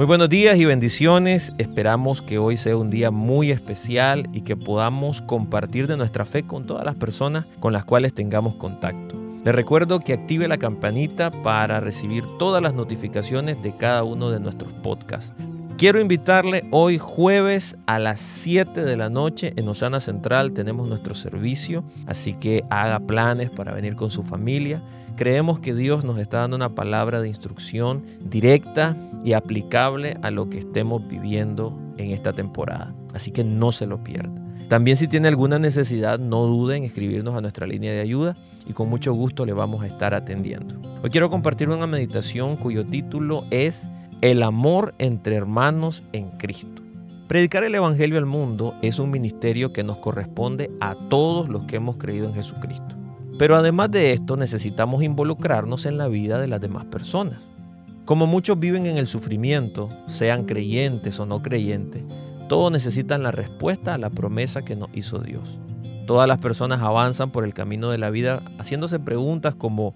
Muy buenos días y bendiciones. Esperamos que hoy sea un día muy especial y que podamos compartir de nuestra fe con todas las personas con las cuales tengamos contacto. Les recuerdo que active la campanita para recibir todas las notificaciones de cada uno de nuestros podcasts. Quiero invitarle hoy jueves a las 7 de la noche en Osana Central tenemos nuestro servicio, así que haga planes para venir con su familia. Creemos que Dios nos está dando una palabra de instrucción directa y aplicable a lo que estemos viviendo en esta temporada, así que no se lo pierda. También si tiene alguna necesidad, no duden en escribirnos a nuestra línea de ayuda y con mucho gusto le vamos a estar atendiendo. Hoy quiero compartir una meditación cuyo título es el amor entre hermanos en Cristo. Predicar el Evangelio al mundo es un ministerio que nos corresponde a todos los que hemos creído en Jesucristo. Pero además de esto necesitamos involucrarnos en la vida de las demás personas. Como muchos viven en el sufrimiento, sean creyentes o no creyentes, todos necesitan la respuesta a la promesa que nos hizo Dios. Todas las personas avanzan por el camino de la vida haciéndose preguntas como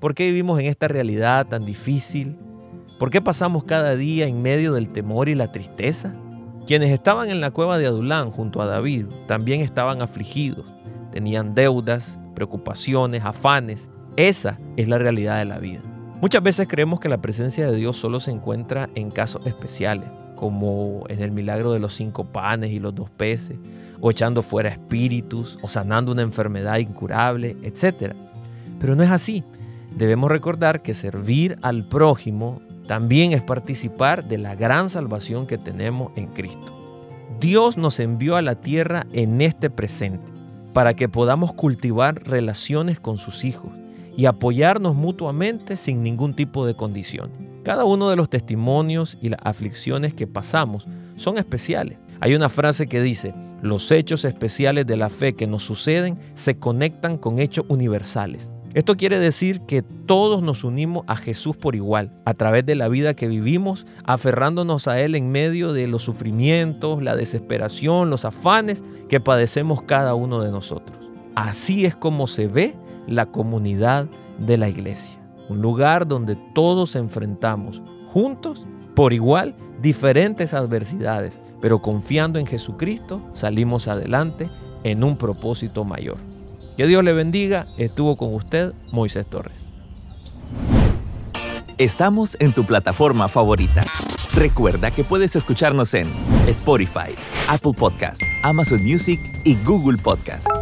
¿por qué vivimos en esta realidad tan difícil? ¿Por qué pasamos cada día en medio del temor y la tristeza? Quienes estaban en la cueva de Adulán junto a David también estaban afligidos, tenían deudas, preocupaciones, afanes. Esa es la realidad de la vida. Muchas veces creemos que la presencia de Dios solo se encuentra en casos especiales, como en el milagro de los cinco panes y los dos peces, o echando fuera espíritus, o sanando una enfermedad incurable, etc. Pero no es así. Debemos recordar que servir al prójimo también es participar de la gran salvación que tenemos en Cristo. Dios nos envió a la tierra en este presente para que podamos cultivar relaciones con sus hijos y apoyarnos mutuamente sin ningún tipo de condición. Cada uno de los testimonios y las aflicciones que pasamos son especiales. Hay una frase que dice, los hechos especiales de la fe que nos suceden se conectan con hechos universales. Esto quiere decir que todos nos unimos a Jesús por igual, a través de la vida que vivimos, aferrándonos a Él en medio de los sufrimientos, la desesperación, los afanes que padecemos cada uno de nosotros. Así es como se ve la comunidad de la iglesia, un lugar donde todos enfrentamos juntos, por igual, diferentes adversidades, pero confiando en Jesucristo salimos adelante en un propósito mayor. Que Dios le bendiga. Estuvo con usted Moisés Torres. Estamos en tu plataforma favorita. Recuerda que puedes escucharnos en Spotify, Apple Podcast, Amazon Music y Google Podcast.